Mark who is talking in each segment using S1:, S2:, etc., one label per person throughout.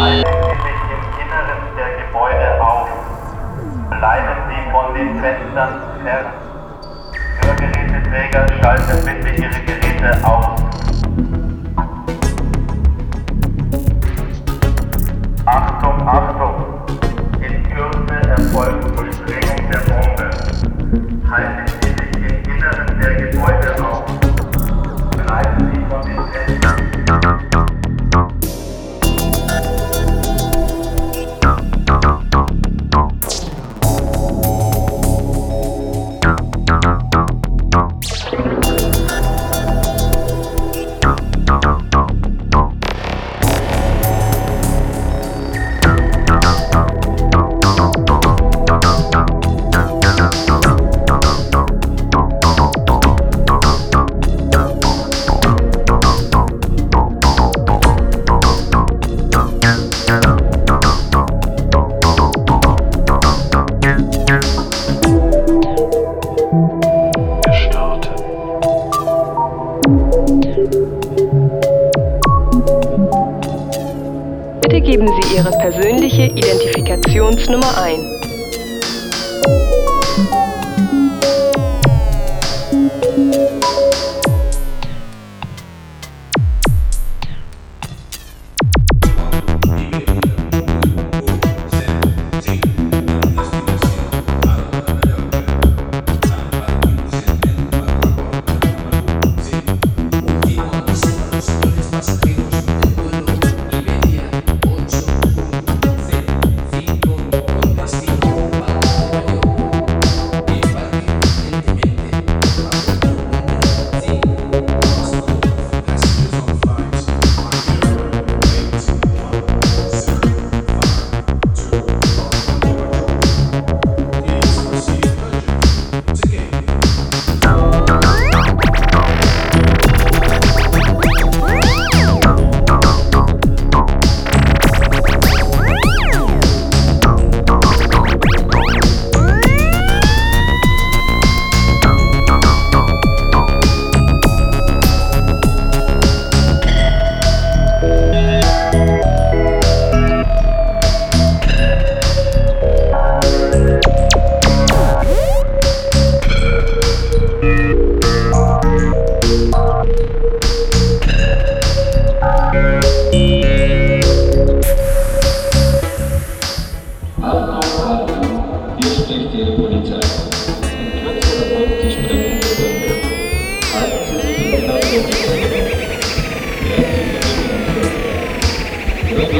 S1: Halten Sie sich im Inneren der Gebäude auf. Bleiben Sie von den Fenstern fern. Hörgeräteträger schalten bitte Ihre Geräte aus.
S2: geben Sie Ihre persönliche Identifikationsnummer ein.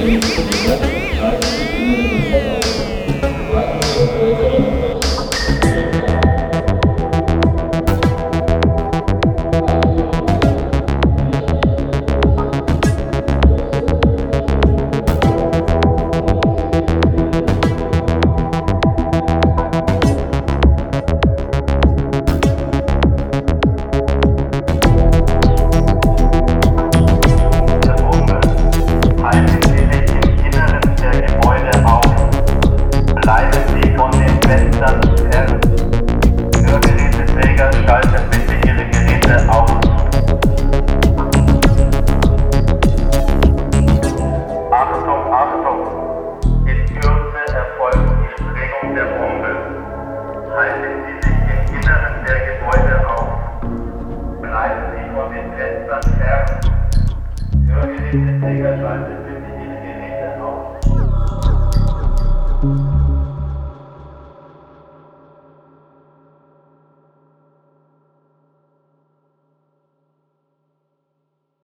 S1: Thank you. time.